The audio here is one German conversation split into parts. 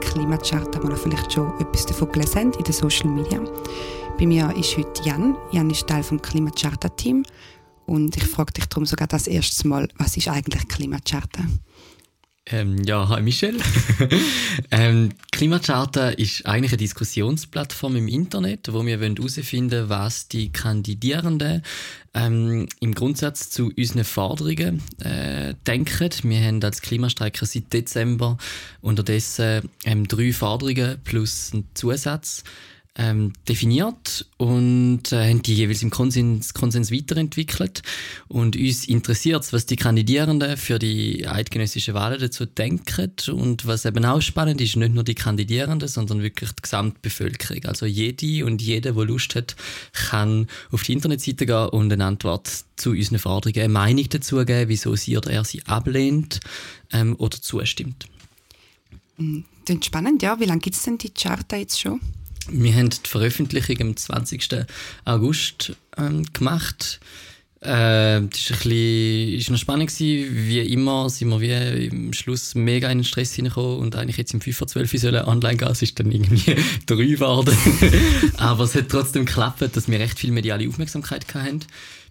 Klimacharta, wo ihr vielleicht schon etwas davon gelesen habt in den Social Media. Bei mir ist heute Jan. Jan ist Teil vom Klimacharta-Team und ich frage dich darum sogar das erste Mal, was ist eigentlich Klimacharta? Ähm, ja, hi Michel. ähm, Klimacharta ist eigentlich eine Diskussionsplattform im Internet, wo wir herausfinden wollen, was die Kandidierenden ähm, im Grundsatz zu unseren Forderungen äh, denken. Wir haben als Klimastreiker seit Dezember unterdessen ähm, drei Forderungen plus einen Zusatz ähm, definiert und äh, haben die jeweils im Konsens, Konsens weiterentwickelt. Und uns interessiert was die Kandidierenden für die eidgenössischen Wahlen dazu denken. Und was eben auch spannend ist, nicht nur die Kandidierenden, sondern wirklich die Gesamtbevölkerung. Also jede und jeder, der Lust hat, kann auf die Internetseite gehen und eine Antwort zu unseren Forderungen, eine Meinung dazu geben, wieso sie oder er sie ablehnt ähm, oder zustimmt. Hm, das ist spannend, ja. Wie lange gibt es denn die Charta jetzt schon? Wir haben die Veröffentlichung am 20. August ähm, gemacht. Äh, das war ein bisschen, ist noch spannend gewesen. Wie immer sind wir wie im Schluss mega in den Stress hineingekommen und eigentlich jetzt im 5 vor 12 sollen online gehen. Es ist dann irgendwie drei geworden. Aber es hat trotzdem geklappt, dass wir recht viel mediale Aufmerksamkeit hatten.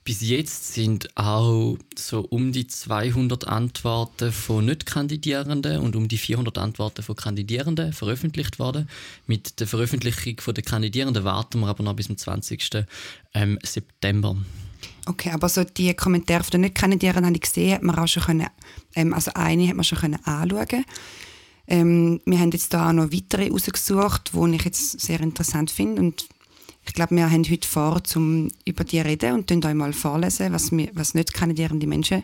Bis jetzt sind auch so um die 200 Antworten von Nicht-Kandidierenden und um die 400 Antworten von Kandidierenden veröffentlicht worden. Mit der Veröffentlichung der Kandidierenden warten wir aber noch bis zum 20. Ähm, September. Okay, aber so die Kommentare von den Nicht-Kandidierenden habe ich gesehen, hat man auch schon können, ähm, also eine hat man schon können anschauen. Ähm, wir haben jetzt da auch noch weitere rausgesucht, die ich jetzt sehr interessant finde und ich glaube, wir haben heute vor, um über die reden und euch mal vorlesen, was, wir, was nicht kandidierende Menschen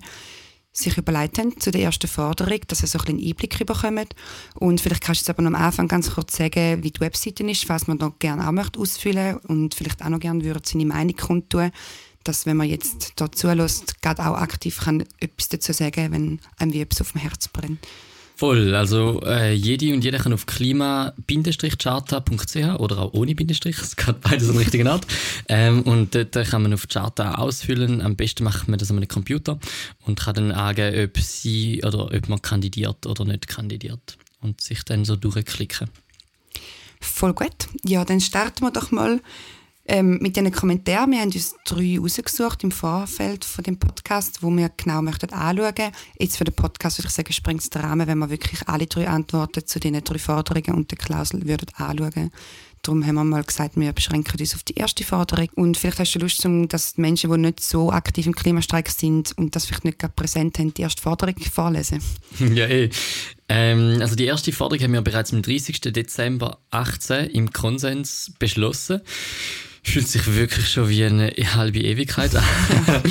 sich überlegt haben zu der ersten Forderung, dass ihr so ein einen Einblick bekommt. Und vielleicht kannst du jetzt aber am Anfang ganz kurz sagen, wie die Webseite ist, falls man da gerne auch möchte ausfüllen und vielleicht auch noch gerne würde seine Meinung kundtun, dass wenn man jetzt da zulässt, gerade auch aktiv kann etwas dazu sagen, wenn einem wie etwas auf dem Herz brennt. Voll, also äh, jede und jeder kann auf klima-charta.ch oder auch ohne Bindestrich, es geht beides an der richtigen Art. Ähm, und dort kann man auf die Charta ausfüllen. Am besten macht man das an einem Computer und kann dann angeben, ob sie oder ob man kandidiert oder nicht kandidiert. Und sich dann so durchklicken. Voll gut. Ja, dann starten wir doch mal ähm, mit diesen Kommentaren, wir haben uns drei rausgesucht im Vorfeld von dem Podcast, wo wir genau möchten anschauen. Jetzt für den Podcast würde ich sagen, springt es den Rahmen, wenn wir wirklich alle drei Antworten zu diesen drei Forderungen und der Klausel würden anschauen. Darum haben wir mal gesagt, wir beschränken uns auf die erste Forderung. Und vielleicht hast du Lust, dass Menschen, die nicht so aktiv im Klimastreik sind und das vielleicht nicht gerade präsent haben, die erste Forderung vorlesen. Ja, eh. Ähm, also die erste Forderung haben wir bereits am 30. Dezember 2018 im Konsens beschlossen fühlt sich wirklich schon wie eine halbe Ewigkeit an.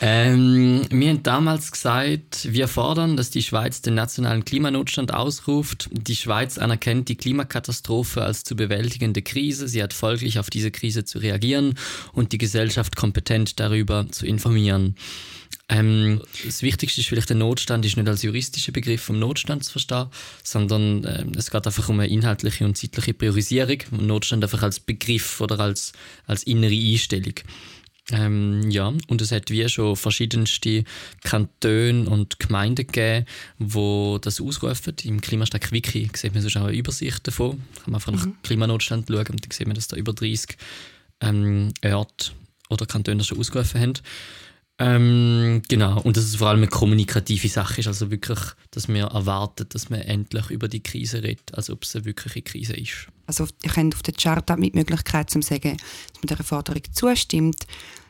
ähm, wir haben damals gesagt, wir fordern, dass die Schweiz den nationalen Klimanotstand ausruft. Die Schweiz anerkennt die Klimakatastrophe als zu bewältigende Krise. Sie hat folglich auf diese Krise zu reagieren und die Gesellschaft kompetent darüber zu informieren. Ähm, das Wichtigste ist vielleicht, der Notstand ist nicht als juristischer Begriff vom Notstand zu verstehen, sondern äh, es geht einfach um eine inhaltliche und zeitliche Priorisierung. Notstand einfach als Begriff oder als, als innere Einstellung. Ähm, ja, und es hat wie schon verschiedenste Kantone und Gemeinden gegeben, die das ausrufen. Im Klimastack Wiki sieht man sonst auch eine Übersicht davon. Da kann man einfach mhm. nach Klimanotstand schauen und dann sieht man, dass da über 30 ähm, Orte oder Kantone das schon ausgerufen haben. Ähm, genau, und dass es vor allem eine kommunikative Sache ist, also wirklich, dass wir erwarten, dass man endlich über die Krise redet, als ob es eine wirkliche Krise ist. Also ihr könnt auf der Chart mit Möglichkeit zu sagen, dass man dieser Forderung zustimmt,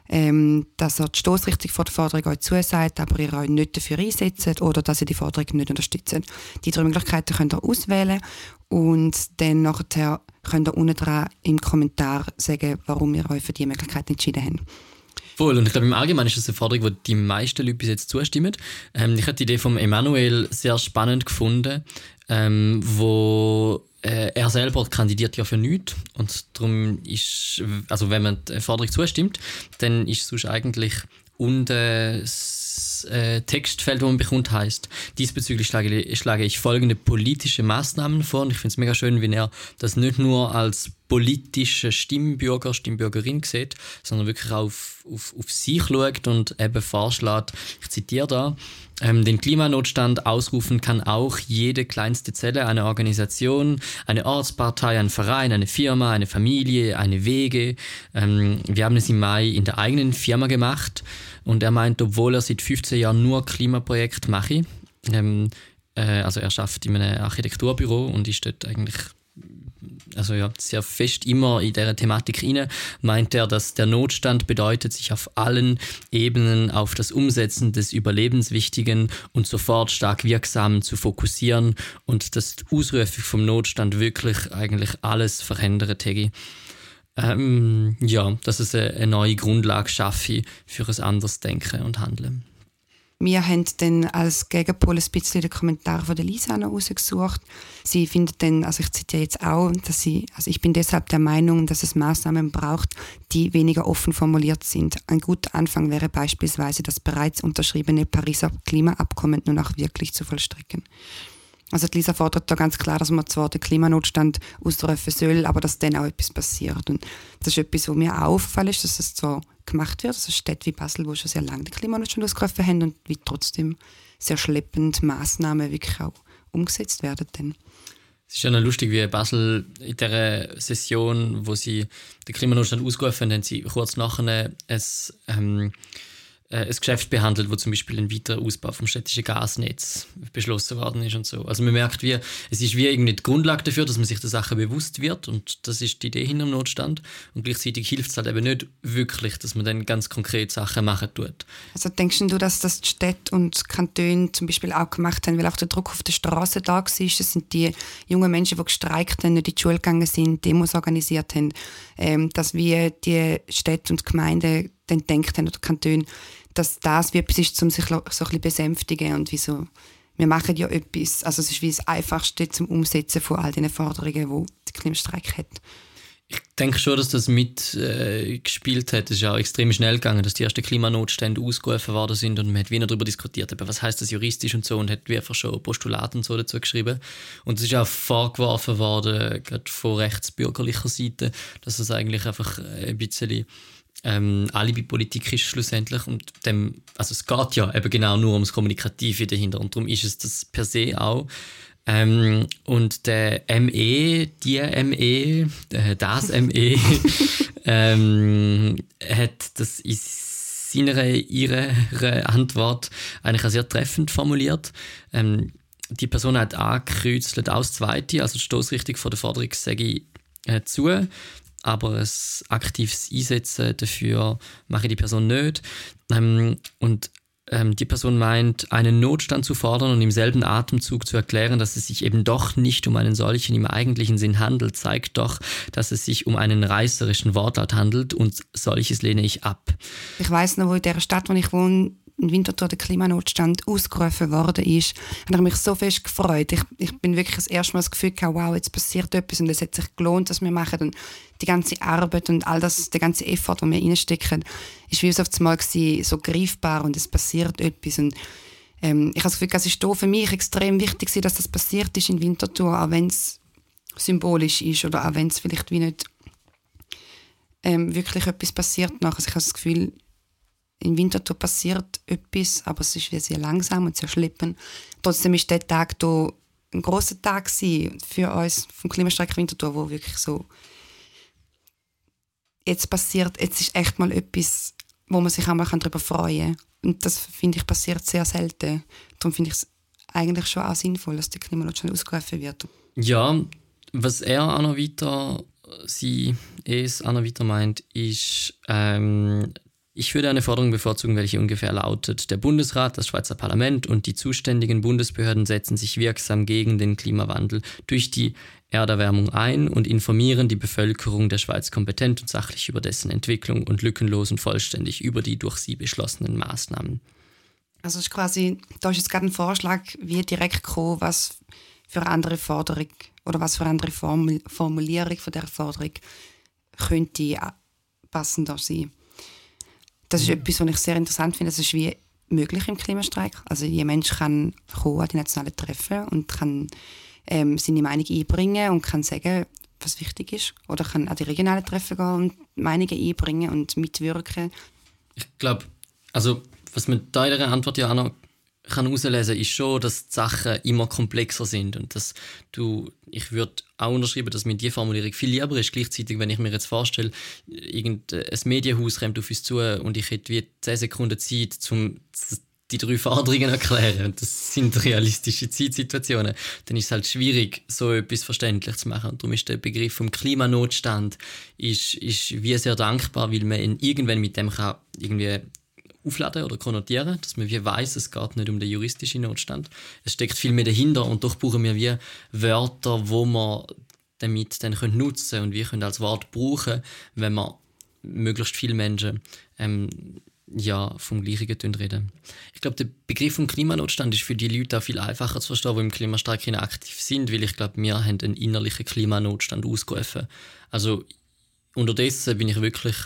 ähm, dass ihr die Stoßrichtung von der Forderung euch zusagt, aber ihr euch nicht dafür einsetzt oder dass ihr die Forderung nicht unterstützt. Die drei Möglichkeiten könnt ihr auswählen und dann nachher könnt ihr unten dran im Kommentar sagen, warum ihr euch für diese Möglichkeit entschieden habt. Voll. Und ich glaube, im Allgemeinen ist das eine Forderung, die die meisten Leute bis jetzt zustimmen. Ähm, ich habe die Idee von Emanuel sehr spannend gefunden, ähm, wo äh, er selber kandidiert ja für nichts und darum ist, also wenn man der Forderung zustimmt, dann ist es eigentlich unten äh, Textfeld, das man bekommt, heißt, diesbezüglich schlage, schlage ich folgende politische Maßnahmen vor. Und ich finde es mega schön, wenn er das nicht nur als politische Stimmbürger, Stimmbürgerin sieht, sondern wirklich auf, auf, auf sich schaut und eben vorschlägt, ich zitiere da, ähm, den Klimanotstand ausrufen kann auch jede kleinste Zelle einer Organisation, eine Ortspartei, ein Verein, eine Firma, eine Familie, eine Wege. Ähm, wir haben es im Mai in der eigenen Firma gemacht und er meint, obwohl er seit 15 Jahren nur Klimaprojekt mache, ähm, äh, also er schafft in einem Architekturbüro und ist dort eigentlich also ja, sehr fest immer in der Thematik rein, meint er, dass der Notstand bedeutet, sich auf allen Ebenen auf das Umsetzen des Überlebenswichtigen und sofort stark Wirksamen zu fokussieren und dass die Ausrufe vom Notstand wirklich eigentlich alles verändern täge. Ähm, ja, dass es eine neue Grundlage schaffe für ein anderes Denken und Handeln. Wir haben dann als Gegenpol ein bisschen den Kommentar von der Lisa noch rausgesucht. Sie findet dann, also ich zitiere jetzt auch, dass sie, also ich bin deshalb der Meinung, dass es Maßnahmen braucht, die weniger offen formuliert sind. Ein guter Anfang wäre beispielsweise das bereits unterschriebene Pariser Klimaabkommen nun auch wirklich zu vollstrecken. Also die Lisa fordert da ganz klar, dass man zwar den Klimanotstand ausrufen soll, aber dass dann auch etwas passiert. Und das ist etwas, was mir auch auffällt, ist, dass es zwar gemacht wird, also Städte wie Basel, wo schon sehr lange den Klimanotstand ausgerufen haben und wie trotzdem sehr schleppend Massnahmen wirklich auch umgesetzt werden. Dann. Es ist ja noch lustig, wie Basel in der Session, wo sie den Klimanotstand ausgerufen haben, haben sie kurz nachher ein ähm, äh, ein Geschäft behandelt, wo zum Beispiel ein weiterer Ausbau vom städtischen Gasnetz beschlossen worden ist und so. Also man merkt, wie, es ist wie irgendwie die Grundlage dafür, dass man sich der Sache bewusst wird und das ist die Idee hinter dem Notstand und gleichzeitig hilft es halt eben nicht wirklich, dass man dann ganz konkret Sachen machen tut. Also denkst du, dass das die Städte und Kantone zum Beispiel auch gemacht haben, weil auch der Druck auf der Straße da war? Das sind die jungen Menschen, die gestreikt haben, nicht in die Schule gegangen sind, Demos organisiert haben, ähm, dass wir die Städte und Gemeinden dann denkt haben oder Kantone, dass das wie etwas ist, um sich so ein bisschen besänftigen und wie so, wir machen ja etwas, also es ist wie das Einfachste zum Umsetzen von all diesen Forderungen, die der Klimastreik hat. Ich denke schon, dass das mitgespielt äh, hat. Es ist ja auch extrem schnell gegangen, dass die ersten Klimanotstände ausgerufen worden sind und man hat wieder darüber diskutiert, aber was heißt das juristisch und so und hat wie einfach schon Postulaten und so dazu geschrieben. Und es ist auch vorgeworfen worden, gerade von rechtsbürgerlicher Seite, dass es eigentlich einfach ein bisschen ähm, Alibi-Politik ist schlussendlich und dem, also es geht ja eben genau nur ums Kommunikative dahinter und darum ist es das per se auch. Ähm, und der ME, die ME, äh, das ME, ähm, hat das in seiner, ihrer Antwort eigentlich auch sehr treffend formuliert. Ähm, die Person hat angekreuzelt aus zweite, also die Stoßrichtung von der Forderung sage ich äh, zu aber ein aktives Einsetzen dafür mache die Person nicht. Ähm, und ähm, die Person meint, einen Notstand zu fordern und im selben Atemzug zu erklären, dass es sich eben doch nicht um einen solchen im eigentlichen Sinn handelt, zeigt doch, dass es sich um einen reißerischen Wortlaut handelt und solches lehne ich ab. Ich weiß noch, wo in der Stadt, wo ich wohne, in Winterthur der Klimanotstand ausgerufen worden ist, habe ich mich so fest gefreut. Ich, ich bin wirklich das erste Mal das Gefühl gehabt, wow, jetzt passiert etwas und es hat sich gelohnt, was wir machen. Und die ganze Arbeit und all das, der ganze Effort, den wir reinstecken, ist wie es auf einmal so greifbar und es passiert etwas. Und ähm, ich habe das Gefühl, es ist für mich extrem wichtig, dass das passiert ist in Winterthur, auch wenn es symbolisch ist oder auch wenn es vielleicht wie nicht ähm, wirklich etwas passiert. Also ich habe das Gefühl, in Winterthur passiert etwas, aber es ist sehr langsam und sehr schleppend. Trotzdem ist der Tag hier ein großer Tag für uns vom Klimastreik Winterthur, wo wirklich so jetzt passiert, jetzt ist echt mal etwas, wo man sich einmal darüber freuen kann. Und das finde ich passiert sehr selten. Darum finde ich es eigentlich schon auch sinnvoll, dass der Klimanotstand ausgerufen wird. Ja, was er auch noch weiter, sie es auch noch weiter meint, ist, ähm, ich würde eine Forderung bevorzugen, welche ungefähr lautet, der Bundesrat, das Schweizer Parlament und die zuständigen Bundesbehörden setzen sich wirksam gegen den Klimawandel durch die Erderwärmung ein und informieren die Bevölkerung der Schweiz kompetent und sachlich über dessen Entwicklung und lückenlos und vollständig über die durch sie beschlossenen Maßnahmen. Also ist quasi, da ist jetzt gerade ein Vorschlag, wie direkt kommen, was für eine andere Forderung oder was für eine andere Formulierung von der Forderung könnte passender sein das ist etwas, was ich sehr interessant finde. Das ist wie, möglich im Klimastreik. Also jeder Mensch kann kommen an die nationalen Treffen und kann ähm, seine Meinung einbringen und kann sagen, was wichtig ist. Oder kann an die regionalen Treffen gehen und Meinungen einbringen und mitwirken. Ich glaube, also was man da in der Antwort ja auch noch kann herauslesen ist schon, dass die Sachen immer komplexer sind und dass du, ich würde auch unterschreiben, dass mir die Formulierung viel lieber ist. Gleichzeitig, wenn ich mir jetzt vorstelle, irgendein Medienhaus kommt auf uns zu und ich hätte wie 10 Sekunden Zeit, um die drei Forderungen erklären und das sind realistische Zeitsituationen, dann ist es halt schwierig, so etwas verständlich zu machen. Und darum ist der Begriff vom Klimanotstand ist, ist wie sehr dankbar, weil man irgendwann mit dem kann irgendwie aufladen oder konnotieren, dass man wie weiß, es geht nicht um den juristischen Notstand. Es steckt viel mehr dahinter und doch brauchen wir wie Wörter, wo man damit dann können nutzen und wir können als Wort brauchen, wenn man möglichst viele Menschen ähm, ja, vom Gleichen reden. Ich glaube, der Begriff vom Klimanotstand ist für die Leute auch viel einfacher zu verstehen, die im Klimastreik aktiv sind, weil ich glaube, wir haben einen innerlichen Klimanotstand ausgerufen. Also unterdessen bin ich wirklich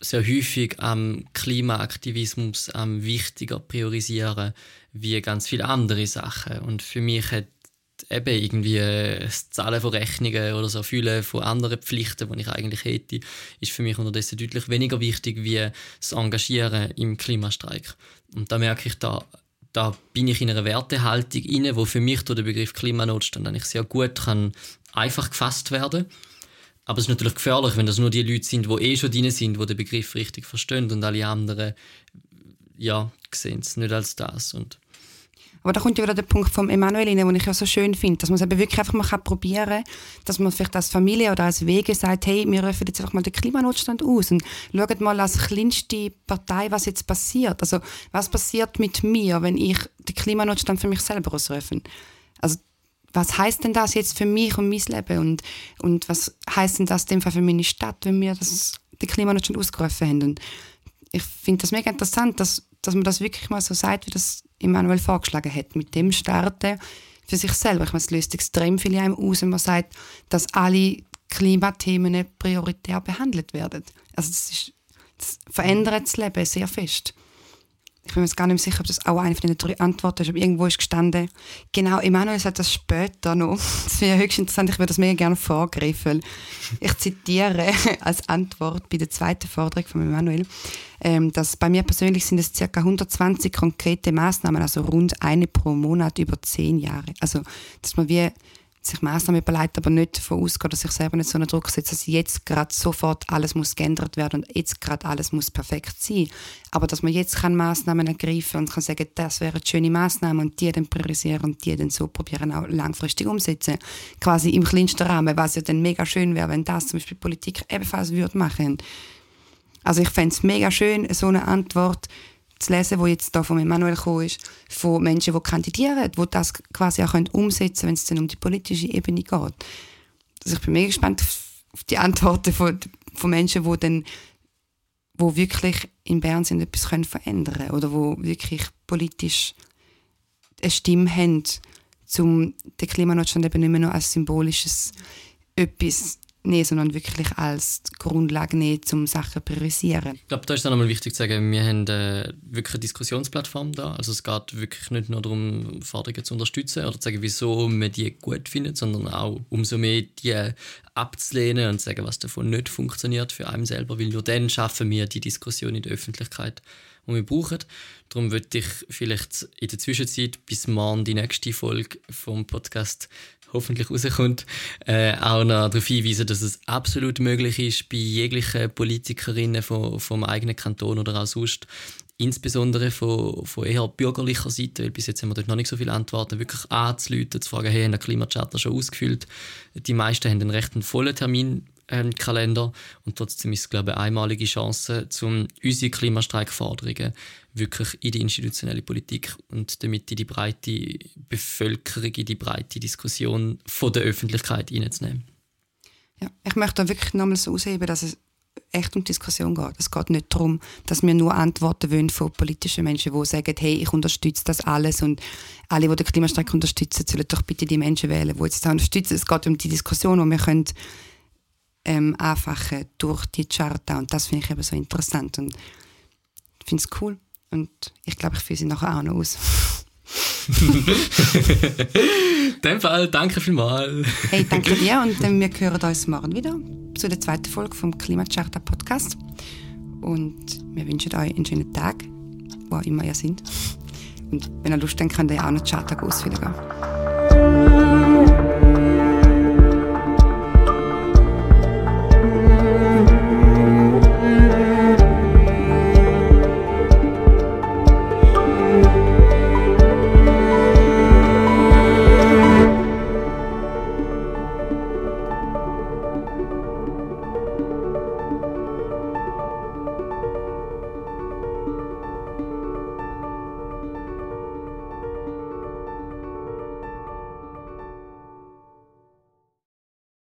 sehr häufig am Klimaaktivismus am wichtiger priorisieren wie ganz viele andere Sachen. Und für mich hat eben irgendwie das Zahlen von Rechnungen oder so viele von anderen Pflichten, die ich eigentlich hätte, ist für mich unterdessen deutlich weniger wichtig wie das Engagieren im Klimastreik. Und da merke ich, da, da bin ich in einer Wertehaltung inne, wo für mich durch den Begriff Klimanotstand eigentlich sehr gut kann einfach gefasst werden kann aber es ist natürlich gefährlich, wenn das nur die Leute sind, die eh schon drin sind, die den Begriff richtig verstehen und alle anderen ja, sehen es nicht als das. Und aber da kommt ja wieder der Punkt vom Emanuel rein, den ich ja so schön finde, dass man es eben wirklich einfach mal probieren kann, dass man vielleicht als Familie oder als Wege sagt, hey, wir rufen jetzt einfach mal den Klimanotstand aus und schauen mal als kleinste Partei, was jetzt passiert. Also was passiert mit mir, wenn ich den Klimanotstand für mich selber ausrufe? Also was heißt denn das jetzt für mich und mein Leben und, und was heißt denn das in dem Fall für meine Stadt, wenn wir das, den Klimanotstand ausgerufen haben. Und ich finde das mega interessant, dass, dass man das wirklich mal so sagt, wie das Immanuel vorgeschlagen hat, mit dem Starten für sich selber. Ich meine, es löst extrem viel einem aus, wenn man sagt, dass alle Klimathemen prioritär behandelt werden. Also das, ist, das verändert das Leben sehr fest ich bin mir jetzt gar nicht sicher, ob das auch eine von den drei Antworten ist, aber irgendwo ist gestanden, genau, Emanuel sagt das später noch. Das wäre höchst interessant, ich würde das mega gerne vorgreifen. Ich zitiere als Antwort bei der zweiten Forderung von Emanuel, ähm, dass bei mir persönlich sind es ca. 120 konkrete Maßnahmen, also rund eine pro Monat über zehn Jahre. Also, dass man wie sich Maßnahmen überlegt, aber nicht davon ausgeht, dass ich selber nicht so einen Druck setze, dass jetzt gerade sofort alles muss geändert werden und jetzt gerade alles muss perfekt sein. Aber dass man jetzt kann Maßnahmen ergreifen und kann sagen, das wäre eine schöne Maßnahme und die dann priorisieren und die dann so probieren auch langfristig umsetzen. Quasi im kleinsten Rahmen, was ja dann mega schön wäre, wenn das zum Beispiel Politik ebenfalls würde machen. Also ich fände es mega schön, so eine Antwort zu lesen, wo jetzt da von Emanuel gekommen ist, von Menschen, die kandidieren, die das quasi auch umsetzen können, wenn es dann um die politische Ebene geht. Also ich bin mega gespannt auf die Antworten von, von Menschen, die dann wo wirklich in Bern sind etwas können verändern oder wo wirklich politisch eine Stimme haben, um den Klimanotstand eben nicht mehr nur als symbolisches etwas nehmen, sondern wirklich als Grundlage nehmen, um Sachen zu priorisieren. Ich glaube, da ist dann nochmal wichtig zu sagen, wir haben äh, wirklich eine Diskussionsplattform da. Also es geht wirklich nicht nur darum, Forderungen zu unterstützen oder zu sagen, wieso man die gut findet, sondern auch umso mehr die abzulehnen und zu sagen, was davon nicht funktioniert für einen selber, weil nur dann schaffen wir die Diskussion in der Öffentlichkeit, die wir brauchen. Darum würde ich vielleicht in der Zwischenzeit bis morgen die nächste Folge vom Podcast hoffentlich rauskommt, äh, auch noch darauf hinweisen, dass es absolut möglich ist, bei jeglichen Politikerinnen vom, vom eigenen Kanton oder auch sonst, insbesondere von, von eher bürgerlicher Seite, weil bis jetzt haben wir dort noch nicht so viele Antworten, wirklich anzuleuten, zu fragen, hey, haben der Klimacharter schon ausgefüllt? Die meisten haben einen recht vollen Termin ähm, Kalender und trotzdem ist es glaube ich eine einmalige Chance, um unsere Klimastreikforderungen wirklich in die institutionelle Politik und damit in die breite Bevölkerung, in die breite Diskussion von der Öffentlichkeit hineinzunehmen. Ja, ich möchte da wirklich nochmal so ausheben, dass es echt um Diskussion geht. Es geht nicht darum, dass wir nur Antworten wollen von politischen Menschen, die sagen, hey, ich unterstütze das alles und alle, die den Klimastreik unterstützen, sollen doch bitte die Menschen wählen, die jetzt das unterstützen. Es geht um die Diskussion, die wir können ähm, anfachen durch die Charta und das finde ich eben so interessant und finde es cool Und ich glaube, ich fühle sie nachher auch noch aus. In dem Fall, danke vielmals. Hey, danke dir und äh, wir hören uns morgen wieder zu der zweiten Folge vom Klimacharta Podcast. Und wir wünschen euch einen schönen Tag, wo auch immer ihr seid. Und wenn ihr Lust habt, könnt ihr auch noch die Charta ausfüllen gehen.